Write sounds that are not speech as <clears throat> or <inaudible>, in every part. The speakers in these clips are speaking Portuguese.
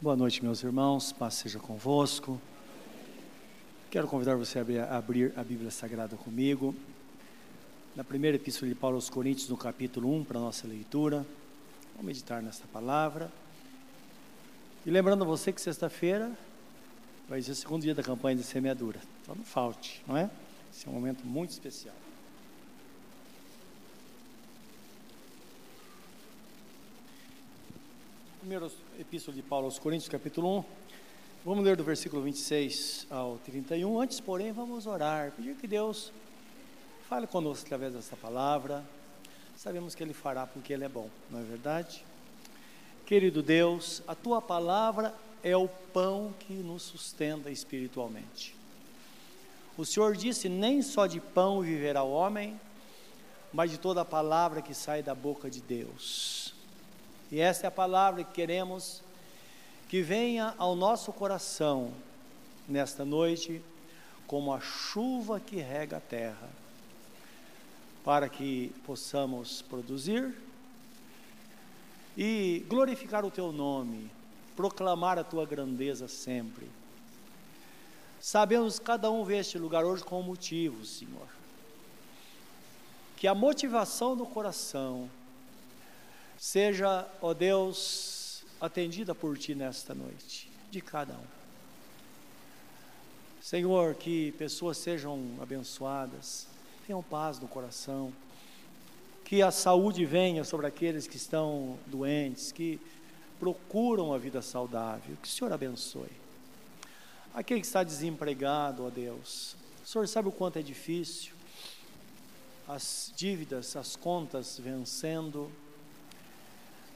Boa noite, meus irmãos, paz seja convosco. Quero convidar você a abrir a Bíblia Sagrada comigo, na primeira epístola de Paulo aos Coríntios, no capítulo 1, para a nossa leitura. Vamos meditar nesta palavra. E lembrando a você que sexta-feira vai ser o segundo dia da campanha de semeadura. Então não falte, não é? Esse é um momento muito especial. Primeiro epístola de Paulo aos Coríntios, capítulo 1. Vamos ler do versículo 26 ao 31. Antes, porém, vamos orar, pedir que Deus fale conosco através dessa palavra. Sabemos que Ele fará porque Ele é bom, não é verdade? Querido Deus, a Tua palavra é o pão que nos sustenta espiritualmente. O Senhor disse: Nem só de pão viverá o homem, mas de toda a palavra que sai da boca de Deus. E essa é a palavra que queremos que venha ao nosso coração nesta noite, como a chuva que rega a terra, para que possamos produzir e glorificar o teu nome, proclamar a tua grandeza sempre. Sabemos que cada um vê este lugar hoje com um motivo, Senhor. Que a motivação do coração Seja, ó Deus, atendida por Ti nesta noite, de cada um. Senhor, que pessoas sejam abençoadas, tenham paz no coração, que a saúde venha sobre aqueles que estão doentes, que procuram a vida saudável, que o Senhor abençoe. Aquele que está desempregado, ó Deus, o Senhor sabe o quanto é difícil, as dívidas, as contas vencendo,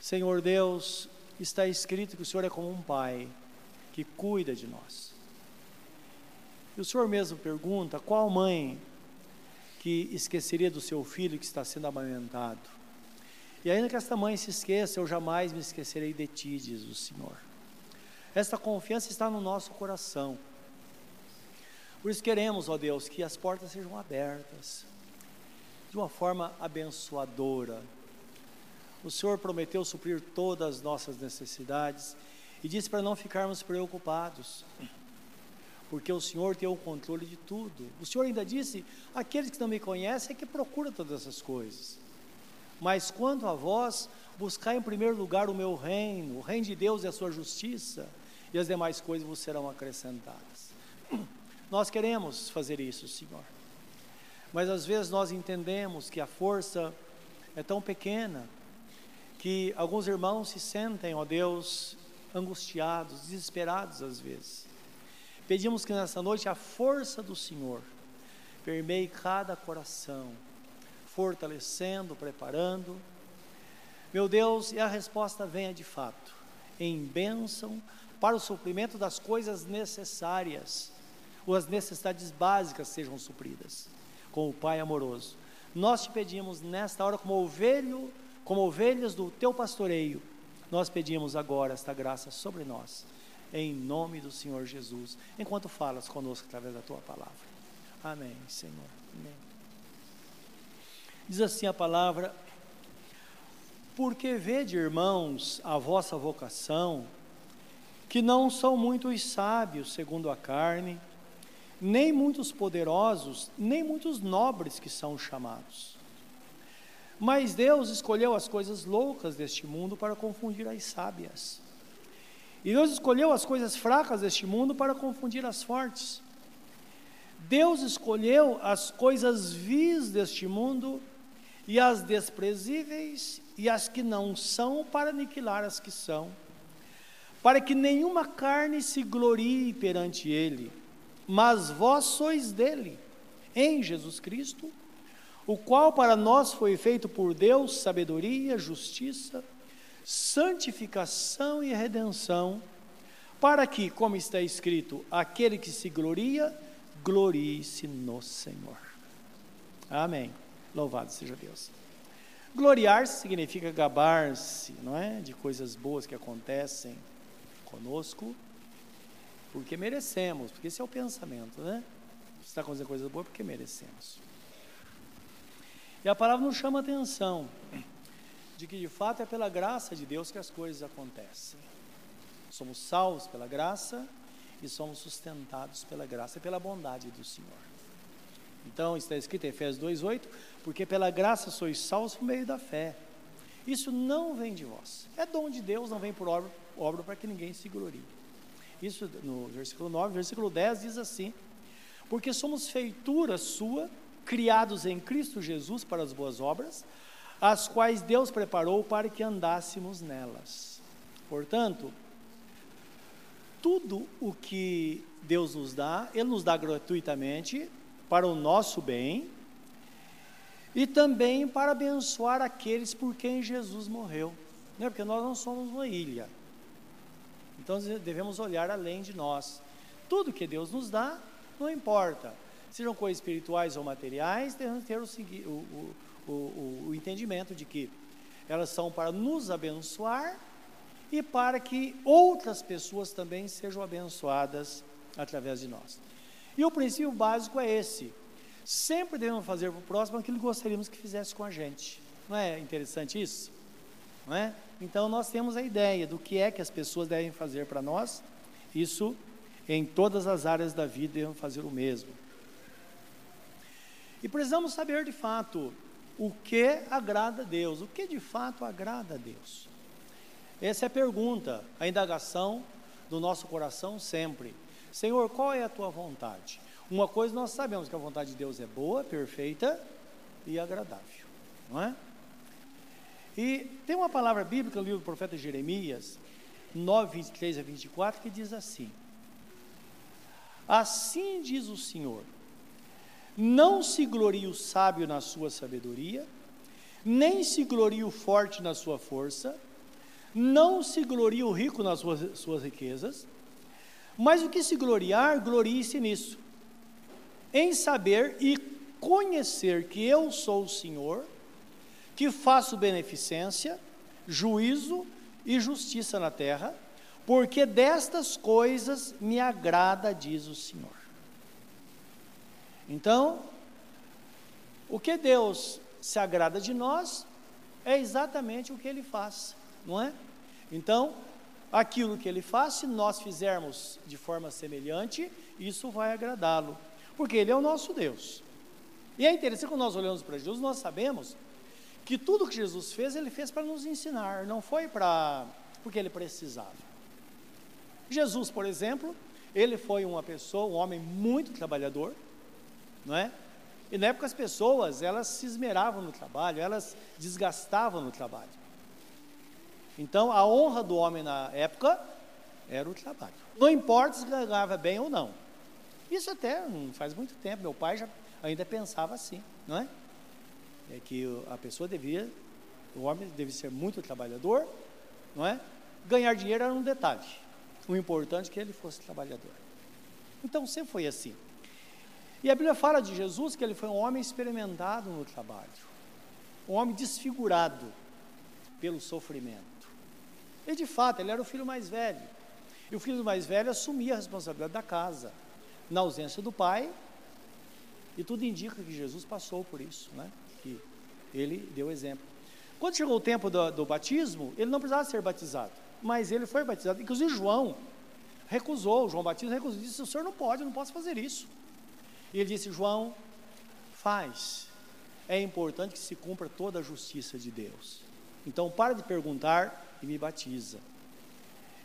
Senhor Deus, está escrito que o Senhor é como um pai que cuida de nós. E o Senhor mesmo pergunta: qual mãe que esqueceria do seu filho que está sendo amamentado? E ainda que esta mãe se esqueça, eu jamais me esquecerei de ti, diz o Senhor. Esta confiança está no nosso coração. Por isso queremos, ó Deus, que as portas sejam abertas de uma forma abençoadora o Senhor prometeu suprir todas as nossas necessidades e disse para não ficarmos preocupados, porque o Senhor tem o controle de tudo. O Senhor ainda disse: aqueles que não me conhecem é que procuram todas essas coisas. Mas quanto a vós, buscai em primeiro lugar o meu reino, o reino de Deus e a sua justiça, e as demais coisas vos serão acrescentadas. <clears throat> Nós queremos fazer isso, Senhor. Mas às vezes nós entendemos que a força é tão pequena que alguns irmãos se sentem, ó Deus, angustiados, desesperados às vezes. Pedimos que nessa noite a força do Senhor permeie cada coração, fortalecendo, preparando. Meu Deus, e a resposta venha de fato, em bênção para o suprimento das coisas necessárias, ou as necessidades básicas sejam supridas, com o Pai amoroso. Nós te pedimos nesta hora, como ovelho como ovelhas do teu pastoreio, nós pedimos agora esta graça sobre nós, em nome do Senhor Jesus, enquanto falas conosco através da tua palavra. Amém, Senhor. Amém. Diz assim a palavra: Porque vede, irmãos, a vossa vocação, que não são muitos sábios segundo a carne, nem muitos poderosos, nem muitos nobres que são chamados. Mas Deus escolheu as coisas loucas deste mundo para confundir as sábias. E Deus escolheu as coisas fracas deste mundo para confundir as fortes. Deus escolheu as coisas vis deste mundo e as desprezíveis e as que não são para aniquilar as que são, para que nenhuma carne se glorie perante ele, mas vós sois dele, em Jesus Cristo, o qual para nós foi feito por Deus sabedoria, justiça, santificação e redenção, para que, como está escrito, aquele que se gloria, glorie-se no Senhor. Amém. Louvado seja Deus. Gloriar-se significa gabar-se, não é? De coisas boas que acontecem conosco, porque merecemos, porque esse é o pensamento, né? Está acontecendo coisas boas porque merecemos. E a palavra nos chama a atenção de que de fato é pela graça de Deus que as coisas acontecem. Somos salvos pela graça e somos sustentados pela graça e pela bondade do Senhor. Então, está escrito em Efésios 2,8: Porque pela graça sois salvos por meio da fé. Isso não vem de vós, é dom de Deus, não vem por obra, obra para que ninguém se glorie. Isso no versículo 9, versículo 10 diz assim: Porque somos feitura sua, criados em Cristo Jesus para as boas obras, as quais Deus preparou para que andássemos nelas. Portanto, tudo o que Deus nos dá, Ele nos dá gratuitamente para o nosso bem e também para abençoar aqueles por quem Jesus morreu. Não é porque nós não somos uma ilha. Então devemos olhar além de nós. Tudo que Deus nos dá, não importa. Sejam coisas espirituais ou materiais, devemos ter o, o, o, o entendimento de que elas são para nos abençoar e para que outras pessoas também sejam abençoadas através de nós. E o princípio básico é esse: sempre devemos fazer para o próximo aquilo que gostaríamos que fizesse com a gente. Não é interessante isso? Não é? Então nós temos a ideia do que é que as pessoas devem fazer para nós. Isso em todas as áreas da vida devemos fazer o mesmo. E precisamos saber de fato o que agrada a Deus, o que de fato agrada a Deus. Essa é a pergunta, a indagação do nosso coração sempre. Senhor, qual é a tua vontade? Uma coisa nós sabemos que a vontade de Deus é boa, perfeita e agradável, não é? E tem uma palavra bíblica no livro do profeta Jeremias, 9, 23 a 24, que diz assim: Assim diz o Senhor: Não se glorie o sábio na sua sabedoria, nem se glorie o forte na sua força, não se glorie o rico nas suas, suas riquezas, mas o que se gloriar, glorie-se nisso, em saber e conhecer que eu sou o Senhor, que faço beneficência, juízo e justiça na terra, porque destas coisas me agrada, diz o Senhor. Então, o que Deus se agrada de nós é exatamente o que Ele faz não é? Então, aquilo que ele faz, se nós fizermos de forma semelhante, isso vai agradá-lo, porque ele é o nosso Deus. E é interessante quando nós olhamos para Jesus, nós sabemos que tudo que Jesus fez, ele fez para nos ensinar, não foi para porque ele precisava. Jesus, por exemplo, ele foi uma pessoa, um homem muito trabalhador, não é? E na época as pessoas, elas se esmeravam no trabalho, elas desgastavam no trabalho. Então, a honra do homem na época era o trabalho. Não importa se ganhava bem ou não. Isso até faz muito tempo. Meu pai já ainda pensava assim, não é? É que a pessoa devia, o homem deve ser muito trabalhador, não é? Ganhar dinheiro era um detalhe. O importante é que ele fosse trabalhador. Então sempre foi assim. E a Bíblia fala de Jesus que ele foi um homem experimentado no trabalho, um homem desfigurado pelo sofrimento. E de fato, ele era o filho mais velho. E o filho mais velho assumia a responsabilidade da casa, na ausência do pai. E tudo indica que Jesus passou por isso, né? Que ele deu exemplo. Quando chegou o tempo do, do batismo, ele não precisava ser batizado, mas ele foi batizado. Inclusive João recusou, João Batista recusou, disse: o senhor não pode, eu não posso fazer isso. E ele disse: João, faz. É importante que se cumpra toda a justiça de Deus. Então, para de perguntar e me batiza.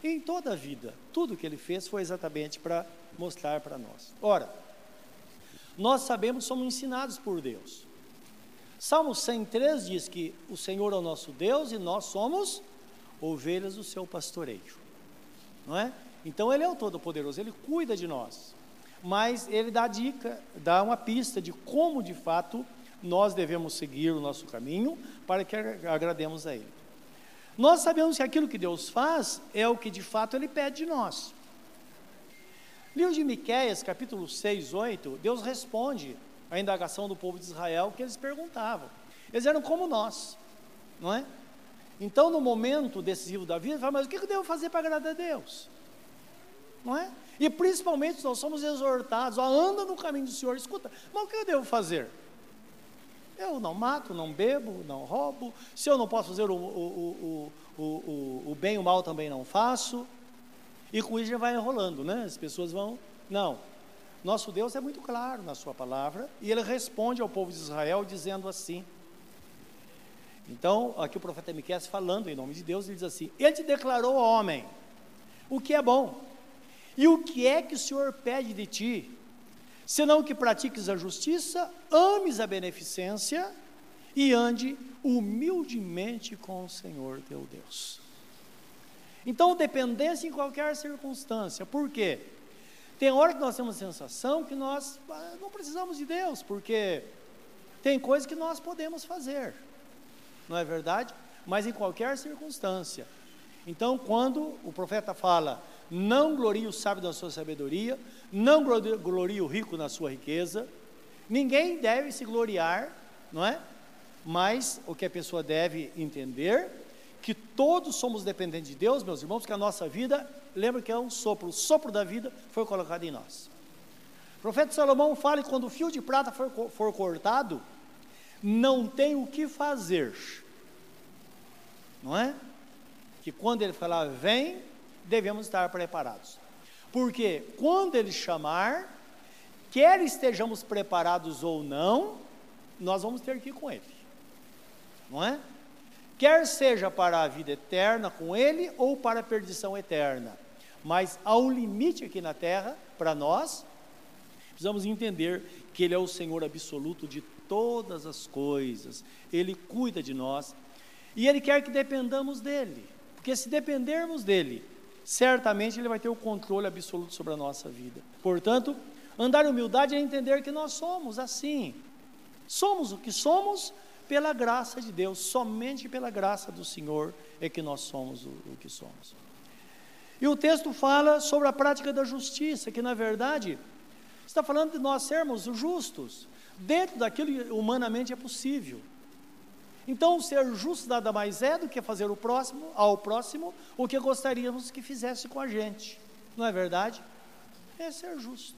E em toda a vida, tudo que ele fez foi exatamente para mostrar para nós. Ora, nós sabemos, somos ensinados por Deus. Salmo 103 diz que o Senhor é o nosso Deus e nós somos ovelhas do seu pastoreio. Não é? Então ele é o Todo-Poderoso, ele cuida de nós. Mas ele dá dica, dá uma pista de como de fato nós devemos seguir o nosso caminho para que agrademos a ele. Nós sabemos que aquilo que Deus faz é o que de fato Ele pede de nós. Livro de Miquéias, capítulo 6, 8, Deus responde à indagação do povo de Israel que eles perguntavam. Eles eram como nós, não é? Então, no momento decisivo da vida, fala, mas o que eu devo fazer para agradar a Deus? Não é? E principalmente nós somos exortados, ó, anda no caminho do Senhor, escuta, mas o que eu devo fazer? Eu não mato, não bebo, não roubo. Se eu não posso fazer o, o, o, o, o bem o mal, também não faço. E com isso já vai enrolando, né? As pessoas vão. Não. Nosso Deus é muito claro na Sua palavra e Ele responde ao povo de Israel dizendo assim. Então, aqui o profeta Miqueias falando em nome de Deus, ele diz assim: Ele te declarou homem, o que é bom, e o que é que o Senhor pede de ti, senão que pratiques a justiça, ames a beneficência e ande humildemente com o Senhor teu Deus. Então, dependência em qualquer circunstância, por quê? Tem hora que nós temos a sensação que nós ah, não precisamos de Deus, porque tem coisas que nós podemos fazer não é verdade? Mas em qualquer circunstância. Então, quando o profeta fala, não glorie o sábio da sua sabedoria, não glorie o rico na sua riqueza, ninguém deve se gloriar, não é? Mas o que a pessoa deve entender, que todos somos dependentes de Deus, meus irmãos, que a nossa vida, lembra que é um sopro, o sopro da vida foi colocado em nós. O profeta Salomão fala que quando o fio de prata for, for cortado, não tem o que fazer. Não é? Que quando ele falar vem, devemos estar preparados. Porque quando ele chamar, quer estejamos preparados ou não, nós vamos ter que ir com ele. Não é? Quer seja para a vida eterna com ele ou para a perdição eterna. Mas há um limite aqui na terra para nós. Precisamos entender que ele é o Senhor absoluto de todas as coisas, Ele cuida de nós e Ele quer que dependamos dEle, porque se dependermos dEle, certamente Ele vai ter o controle absoluto sobre a nossa vida. Portanto, andar em humildade é entender que nós somos assim, somos o que somos pela graça de Deus, somente pela graça do Senhor é que nós somos o, o que somos. E o texto fala sobre a prática da justiça, que na verdade está falando de nós sermos justos dentro daquilo que humanamente é possível. Então, ser justo nada mais é do que fazer o próximo, ao próximo o que gostaríamos que fizesse com a gente. Não é verdade? É ser justo.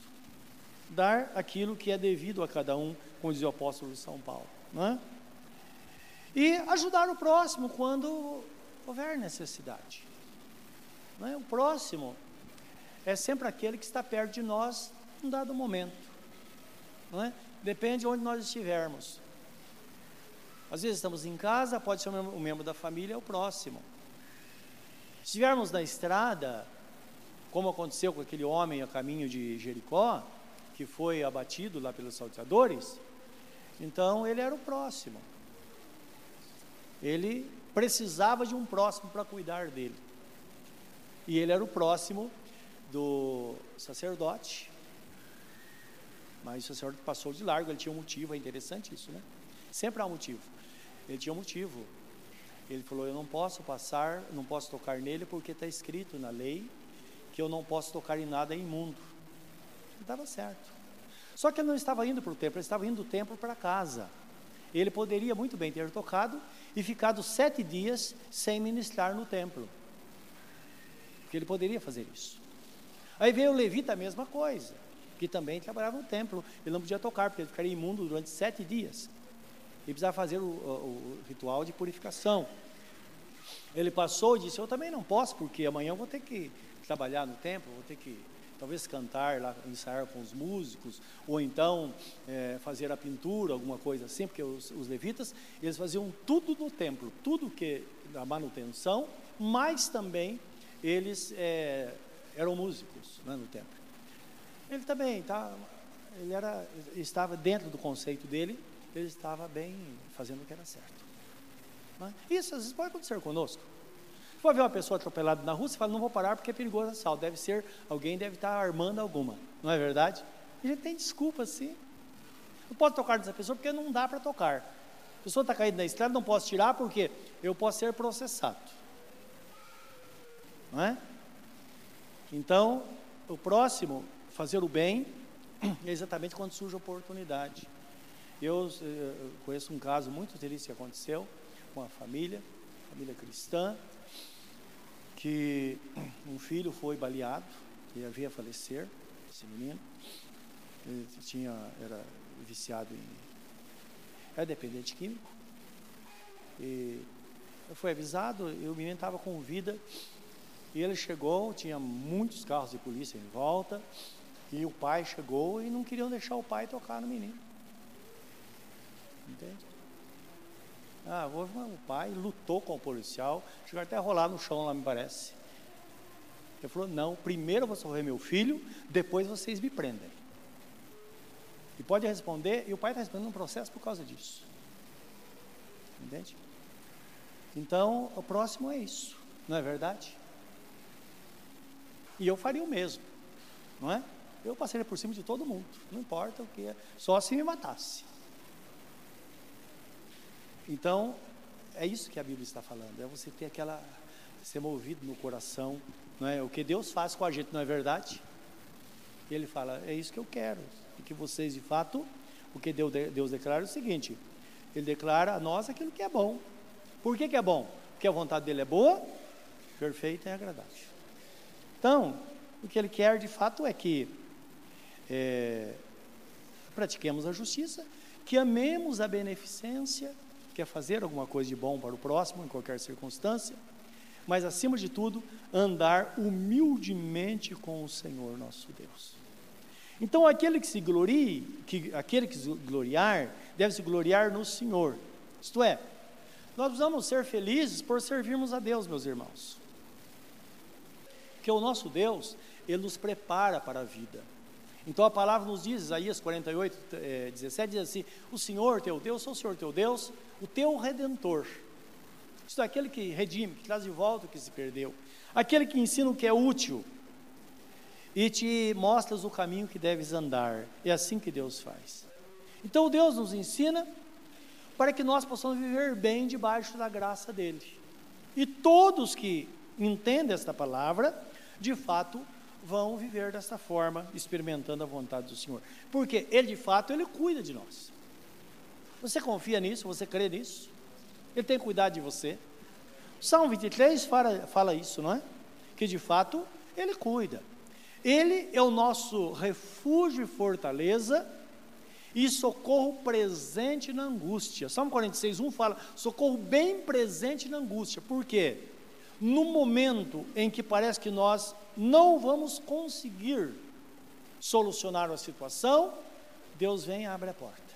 Dar aquilo que é devido a cada um, como diz o apóstolo de São Paulo. Não é? E ajudar o próximo quando houver necessidade. Não é? O próximo é sempre aquele que está perto de nós num dado momento. Não é? Depende de onde nós estivermos. Às vezes estamos em casa, pode ser um membro da família, é o próximo. Se estivermos na estrada, como aconteceu com aquele homem a caminho de Jericó, que foi abatido lá pelos salteadores, então ele era o próximo. Ele precisava de um próximo para cuidar dele. E ele era o próximo do sacerdote, mas o sacerdote passou de largo, ele tinha um motivo, é interessante isso, né? Sempre há um motivo. Ele tinha um motivo. Ele falou: Eu não posso passar, não posso tocar nele, porque está escrito na lei que eu não posso tocar em nada imundo. Ele estava certo. Só que ele não estava indo para o templo, ele estava indo do templo para casa. Ele poderia muito bem ter tocado e ficado sete dias sem ministrar no templo. Porque ele poderia fazer isso. Aí veio o levita, a mesma coisa que também trabalhava no templo. Ele não podia tocar, porque ele ficaria imundo durante sete dias. Ele precisava fazer o, o, o ritual de purificação. Ele passou e disse: Eu também não posso, porque amanhã eu vou ter que trabalhar no templo, vou ter que talvez cantar lá, ensaiar com os músicos, ou então é, fazer a pintura, alguma coisa assim, porque os, os, levitas, eles faziam tudo no templo, tudo que da manutenção, mas também eles é, eram músicos né, no templo. Ele também tá, ele era, estava dentro do conceito dele, ele estava bem fazendo o que era certo. É? Isso às vezes pode acontecer conosco. Se for ver uma pessoa atropelada na rua, você fala, não vou parar porque é perigoso assalto. Deve ser, alguém deve estar armando alguma, não é verdade? E a gente tem desculpa sim. Não pode tocar nessa pessoa porque não dá para tocar. A pessoa está caída na estrada, não posso tirar porque eu posso ser processado. Não é? Então, o próximo fazer o bem <clears throat> é exatamente quando surge a oportunidade. Eu, eu eh, conheço um caso muito triste que aconteceu com a família, família cristã, que um filho foi baleado e havia falecer, esse menino. Ele tinha, era viciado em. era dependente químico. E foi avisado, e o menino estava com vida E ele chegou, tinha muitos carros de polícia em volta, e o pai chegou e não queriam deixar o pai tocar no menino. Entende? Ah, o pai lutou com o policial, chegou até a rolar no chão lá, me parece. Ele falou: Não, primeiro eu vou socorrer meu filho, depois vocês me prendem. E pode responder, e o pai está respondendo um processo por causa disso. Entende? Então, o próximo é isso, não é verdade? E eu faria o mesmo, não é? Eu passaria por cima de todo mundo, não importa o que só se me matasse. Então, é isso que a Bíblia está falando, é você ter aquela, ser movido no coração, não é? O que Deus faz com a gente, não é verdade? E ele fala, é isso que eu quero, e que vocês de fato, porque Deus, Deus declara o seguinte, Ele declara a nós aquilo que é bom. Por que, que é bom? Porque a vontade dele é boa, perfeita e agradável. Então, o que ele quer de fato é que é, pratiquemos a justiça, que amemos a beneficência, que é fazer alguma coisa de bom para o próximo em qualquer circunstância, mas acima de tudo, andar humildemente com o Senhor nosso Deus. Então, aquele que se glorie, que, aquele que se gloriar, deve se gloriar no Senhor. Isto é, nós precisamos ser felizes por servirmos a Deus, meus irmãos. Porque o nosso Deus, Ele nos prepara para a vida. Então a palavra nos diz, Isaías 48, é, 17, diz assim: O Senhor teu Deus, sou o Senhor teu Deus, o teu redentor. Isto é aquele que redime, que traz de volta o que se perdeu. Aquele que ensina o que é útil e te mostras o caminho que deves andar. É assim que Deus faz. Então Deus nos ensina para que nós possamos viver bem debaixo da graça dele. E todos que entendem esta palavra, de fato, vão viver desta forma, experimentando a vontade do Senhor. Porque ele de fato ele cuida de nós. Você confia nisso? Você crê nisso? Ele tem cuidado de você. Salmo 23 fala, fala isso, não é? Que de fato ele cuida. Ele é o nosso refúgio e fortaleza e socorro presente na angústia. Salmo 46, 1 fala: socorro bem presente na angústia. Por quê? No momento em que parece que nós não vamos conseguir solucionar a situação, Deus vem e abre a porta.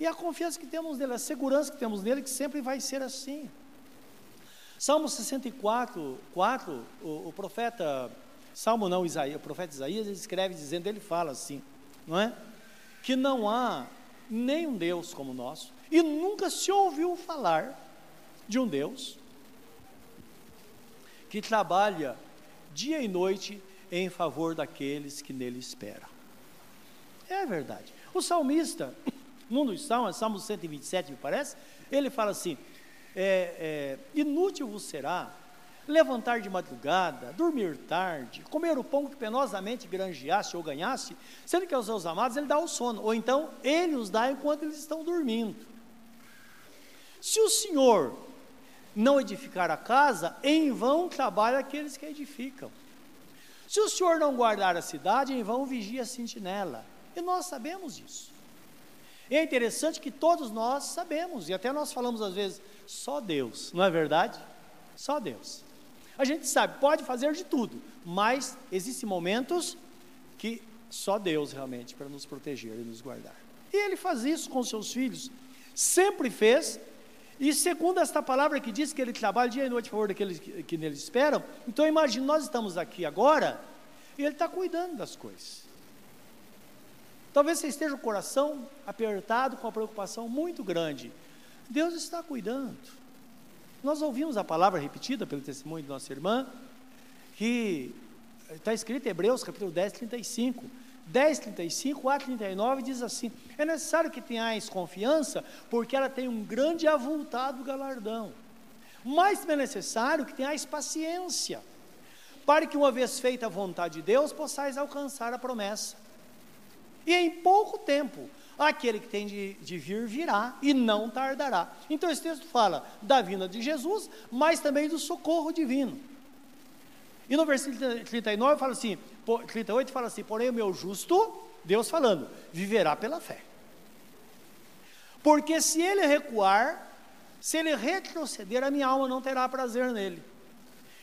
E a confiança que temos nele, a segurança que temos nele, que sempre vai ser assim. Salmo 64, 4, o, o profeta Salmo não, Isaías, o profeta Isaías ele escreve dizendo, ele fala assim, não é? Que não há nenhum Deus como o nosso, e nunca se ouviu falar de um Deus que trabalha dia e noite em favor daqueles que nele esperam. É verdade. O salmista, <coughs> num dos salmos, Salmo 127, me parece, ele fala assim: é, é, inútil vos será levantar de madrugada, dormir tarde, comer o pão que penosamente granjeasse ou ganhasse, sendo que aos seus amados ele dá o sono, ou então ele os dá enquanto eles estão dormindo. Se o Senhor não edificar a casa, em vão trabalha aqueles que edificam. Se o Senhor não guardar a cidade, em vão vigia a sentinela. E nós sabemos disso. E é interessante que todos nós sabemos, e até nós falamos às vezes, só Deus, não é verdade? Só Deus. A gente sabe, pode fazer de tudo, mas existem momentos que só Deus realmente para nos proteger e nos guardar. E ele faz isso com seus filhos, sempre fez, e segundo esta palavra que diz que ele trabalha dia e noite a favor daqueles que, que nele esperam, então imagine, nós estamos aqui agora, e ele está cuidando das coisas. Talvez você esteja o coração apertado, com uma preocupação muito grande. Deus está cuidando. Nós ouvimos a palavra repetida pelo testemunho de nossa irmã, que está escrito em Hebreus capítulo 10, 35. 10, 35 a 39 diz assim: É necessário que tenhais confiança, porque ela tem um grande e avultado galardão. Mas é necessário que tenhais paciência, para que, uma vez feita a vontade de Deus, possais alcançar a promessa. E em pouco tempo, aquele que tem de, de, vir virá e não tardará. Então esse texto fala da vinda de Jesus, mas também do socorro divino. E no versículo 39 fala assim, 38 fala assim: "Porém o meu justo, Deus falando, viverá pela fé". Porque se ele recuar, se ele retroceder, a minha alma não terá prazer nele.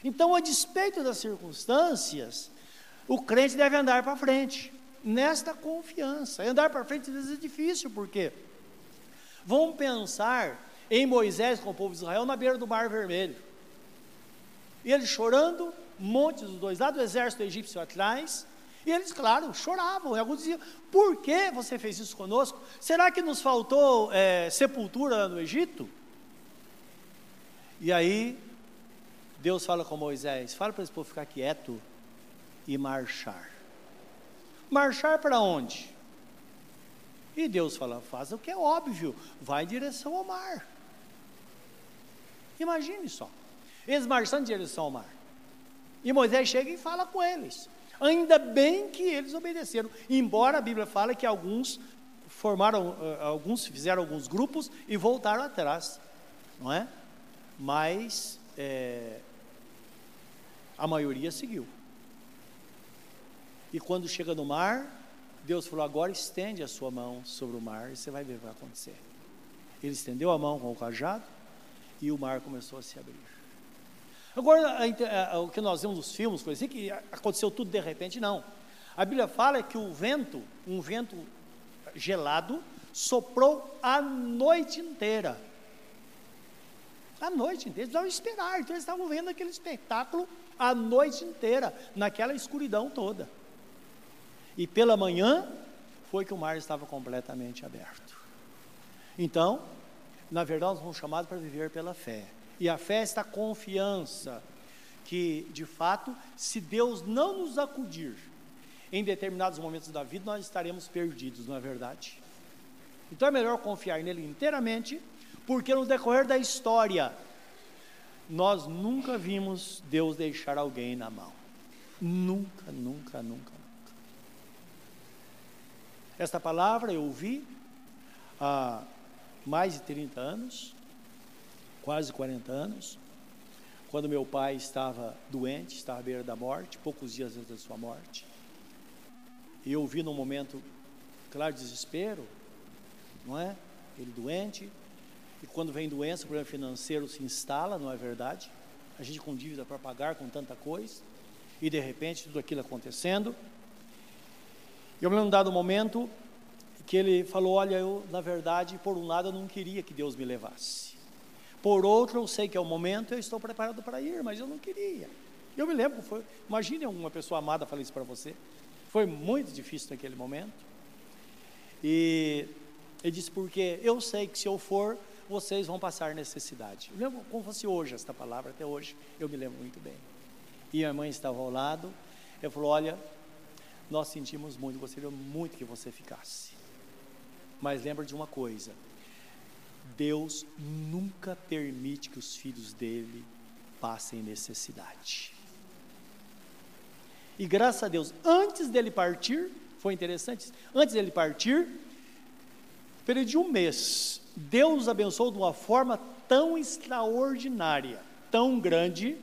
Então, a despeito das circunstâncias, o crente deve andar para frente, nesta confiança. Andar para frente às vezes é difícil, porque vamos pensar em Moisés com o povo de Israel na beira do Mar Vermelho. E eles chorando, montes dos dois lados, o exército egípcio atrás, e eles, claro, choravam. E alguns diziam: Por que você fez isso conosco? Será que nos faltou é, sepultura no Egito? E aí, Deus fala com Moisés: Fala para esse povo ficar quieto e marchar. Marchar para onde? E Deus fala: Faz o que é óbvio, vai em direção ao mar. Imagine só, eles marchando em direção ao mar. E Moisés chega e fala com eles. Ainda bem que eles obedeceram, embora a Bíblia fale que alguns formaram, uh, alguns fizeram alguns grupos e voltaram atrás, não é? Mas é, a maioria seguiu. E quando chega no mar, Deus falou: agora estende a sua mão sobre o mar e você vai ver o que vai acontecer. Ele estendeu a mão com o cajado e o mar começou a se abrir. Agora, a, a, o que nós vemos nos filmes, coisa assim, que aconteceu tudo de repente, não. A Bíblia fala que o vento, um vento gelado, soprou a noite inteira. A noite inteira, eles precisavam esperar, então eles estavam vendo aquele espetáculo a noite inteira, naquela escuridão toda. E pela manhã, foi que o mar estava completamente aberto. Então, na verdade, nós somos chamados para viver pela fé. E a fé é esta confiança que, de fato, se Deus não nos acudir em determinados momentos da vida, nós estaremos perdidos, não é verdade? Então é melhor confiar nele inteiramente, porque no decorrer da história, nós nunca vimos Deus deixar alguém na mão. Nunca, nunca, nunca, nunca. Esta palavra eu ouvi há mais de 30 anos, quase 40 anos, quando meu pai estava doente, estava à beira da morte, poucos dias antes da sua morte. E eu vi num momento, claro, desespero, não é? Ele doente, e quando vem doença, o problema financeiro se instala, não é verdade? A gente com dívida para pagar, com tanta coisa, e de repente tudo aquilo acontecendo. E eu me lembro dado momento que ele falou: Olha, eu, na verdade, por um lado, eu não queria que Deus me levasse. Por outro, eu sei que é o momento, eu estou preparado para ir, mas eu não queria. Eu me lembro, foi, imagine uma pessoa amada falar isso para você. Foi muito difícil naquele momento. E ele disse, porque eu sei que se eu for, vocês vão passar necessidade. Eu lembro como fosse hoje esta palavra, até hoje eu me lembro muito bem. E minha mãe estava ao lado, ele falou, olha, nós sentimos muito, gostaria muito que você ficasse. Mas lembra de uma coisa, Deus nunca permite que os filhos dele passem necessidade. E graças a Deus, antes dele partir, foi interessante, antes dele partir, período de um mês, Deus abençoou de uma forma tão extraordinária, tão grande,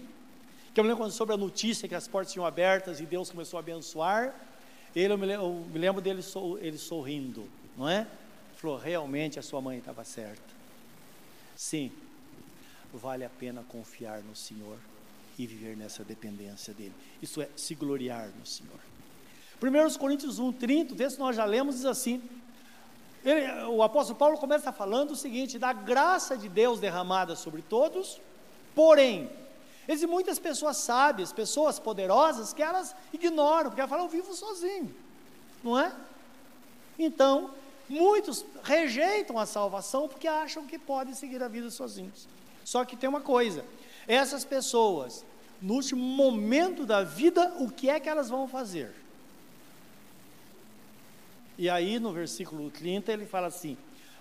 que eu me lembro sobre a notícia que as portas tinham abertas e Deus começou a abençoar, ele, eu, me eu me lembro dele ele sorrindo, não é? Falou, realmente a sua mãe estava certa. Sim, vale a pena confiar no Senhor e viver nessa dependência dele. Isso é se gloriar no Senhor. 1 Coríntios 1, 30, o texto nós já lemos, diz assim: ele, o apóstolo Paulo começa falando o seguinte: da graça de Deus derramada sobre todos, porém, existem muitas pessoas sábias, pessoas poderosas, que elas ignoram, porque elas falam, eu vivo sozinho, não é? Então, Muitos rejeitam a salvação porque acham que podem seguir a vida sozinhos. Só que tem uma coisa: essas pessoas, no último momento da vida, o que é que elas vão fazer? E aí, no versículo 30, ele fala assim: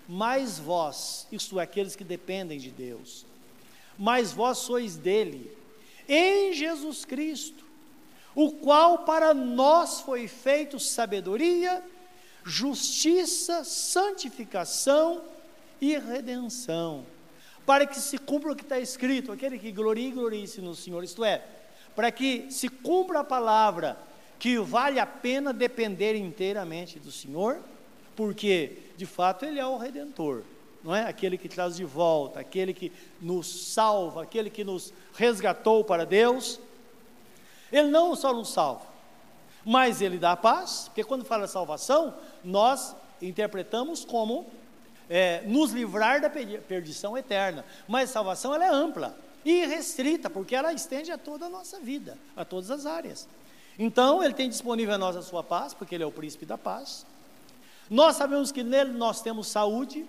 Mas vós, isto é, aqueles que dependem de Deus, mas vós sois dele, em Jesus Cristo, o qual para nós foi feito sabedoria, justiça, santificação e redenção, para que se cumpra o que está escrito, aquele que gloria e glorie-se no Senhor, isto é, para que se cumpra a palavra, que vale a pena depender inteiramente do Senhor, porque de fato Ele é o Redentor, não é? Aquele que traz de volta, aquele que nos salva, aquele que nos resgatou para Deus. Ele não só nos salva, mas ele dá paz, porque quando fala salvação, nós interpretamos como é, nos livrar da perdição eterna. Mas a salvação ela é ampla e restrita, porque ela estende a toda a nossa vida, a todas as áreas. Então, ele tem disponível a nós a sua paz, porque ele é o príncipe da paz. Nós sabemos que nele nós temos saúde,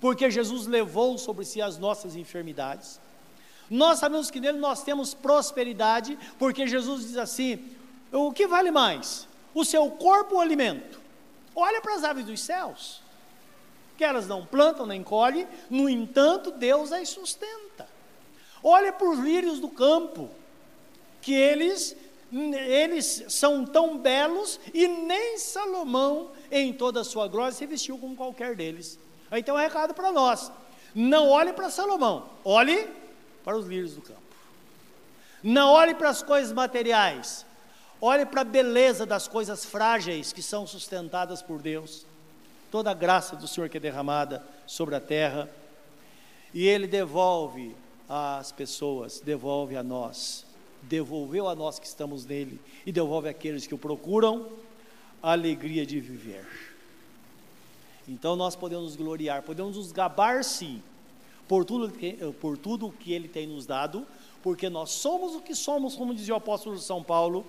porque Jesus levou sobre si as nossas enfermidades. Nós sabemos que nele nós temos prosperidade, porque Jesus diz assim: o que vale mais? O seu corpo ou alimento? Olha para as aves dos céus, que elas não plantam nem colhem, no entanto, Deus as sustenta. Olha para os lírios do campo, que eles eles são tão belos e nem Salomão, em toda a sua glória, se vestiu como qualquer deles. Aí tem um recado para nós: não olhe para Salomão, olhe para os lírios do campo. Não olhe para as coisas materiais, olhe para a beleza das coisas frágeis que são sustentadas por Deus. Toda a graça do Senhor que é derramada sobre a terra, e Ele devolve às pessoas, devolve a nós devolveu a nós que estamos nele e devolve àqueles que o procuram a alegria de viver. Então nós podemos nos gloriar, podemos nos gabar sim, por tudo, que, por tudo que ele tem nos dado, porque nós somos o que somos, como dizia o apóstolo São Paulo,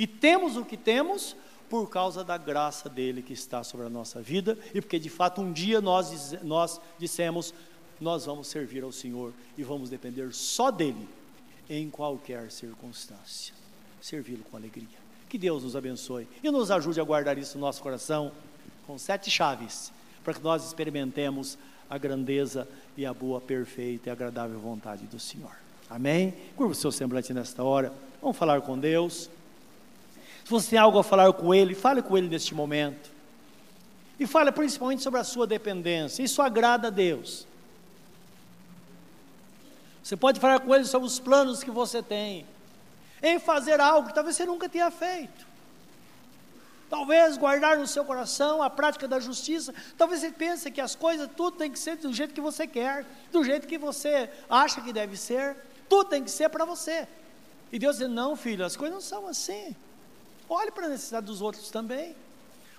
e temos o que temos por causa da graça dele que está sobre a nossa vida, e porque de fato um dia nós, nós dissemos: nós vamos servir ao Senhor e vamos depender só dele em qualquer circunstância. Servi-lo com alegria. Que Deus nos abençoe e nos ajude a guardar isso no nosso coração com sete chaves, para que nós experimentemos a grandeza e a boa, perfeita e agradável vontade do Senhor. Amém? Curva o seu semblante nesta hora. Vamos falar com Deus. Se você tem algo a falar com Ele, fale com Ele neste momento. E fale principalmente sobre a sua dependência. Isso agrada a Deus. Você pode falar com ele sobre os planos que você tem, em fazer algo que talvez você nunca tenha feito. Talvez guardar no seu coração a prática da justiça. Talvez você pense que as coisas, tudo tem que ser do jeito que você quer, do jeito que você acha que deve ser. Tudo tem que ser para você. E Deus diz: Não, filho, as coisas não são assim. Olhe para a necessidade dos outros também.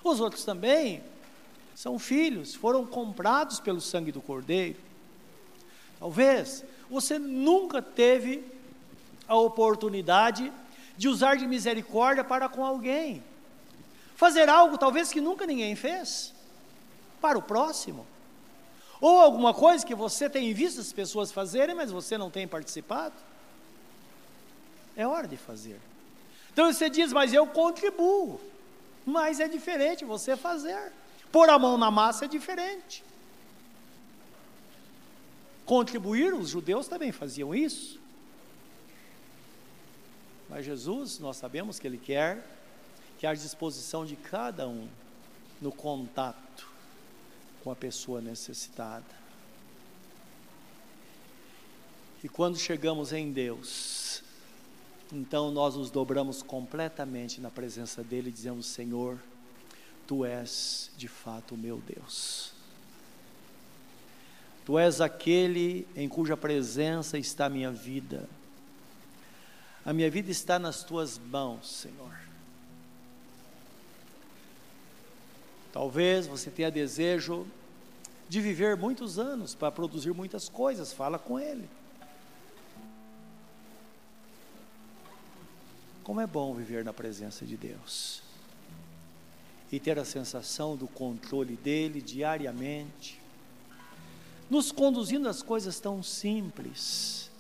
Os outros também são filhos, foram comprados pelo sangue do Cordeiro. Talvez você nunca teve a oportunidade de usar de misericórdia para com alguém. Fazer algo talvez que nunca ninguém fez para o próximo. Ou alguma coisa que você tem visto as pessoas fazerem, mas você não tem participado. É hora de fazer. Então você diz, mas eu contribuo. Mas é diferente você fazer. Pôr a mão na massa é diferente contribuir, os judeus também faziam isso. Mas Jesus, nós sabemos que Ele quer que haja disposição de cada um no contato com a pessoa necessitada. E quando chegamos em Deus, então nós nos dobramos completamente na presença dEle e dizemos: Senhor, Tu és de fato o meu Deus. Tu és aquele em cuja presença está a minha vida. A minha vida está nas tuas mãos, Senhor. Talvez você tenha desejo de viver muitos anos para produzir muitas coisas, fala com Ele. Como é bom viver na presença de Deus. E ter a sensação do controle dele diariamente. Nos conduzindo às coisas tão simples,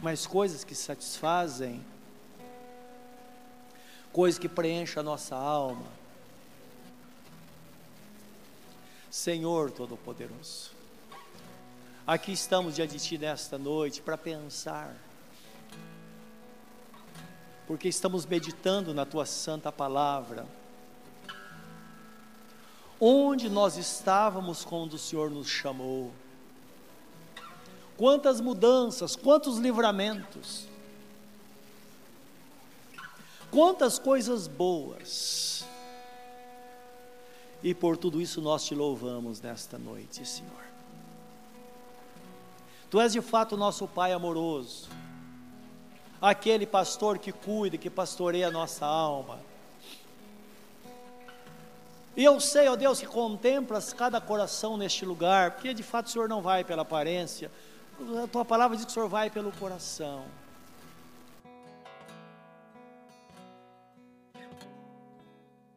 mas coisas que satisfazem, coisas que preenchem a nossa alma. Senhor Todo-Poderoso, aqui estamos diante de Ti nesta noite para pensar, porque estamos meditando na Tua Santa Palavra onde nós estávamos quando o Senhor nos chamou. Quantas mudanças, quantos livramentos, quantas coisas boas. E por tudo isso nós te louvamos nesta noite, Senhor. Tu és de fato nosso Pai amoroso, aquele pastor que cuida, que pastoreia a nossa alma. E eu sei, ó Deus, que contemplas cada coração neste lugar, porque de fato o Senhor não vai pela aparência, a tua palavra diz que o Senhor vai pelo coração.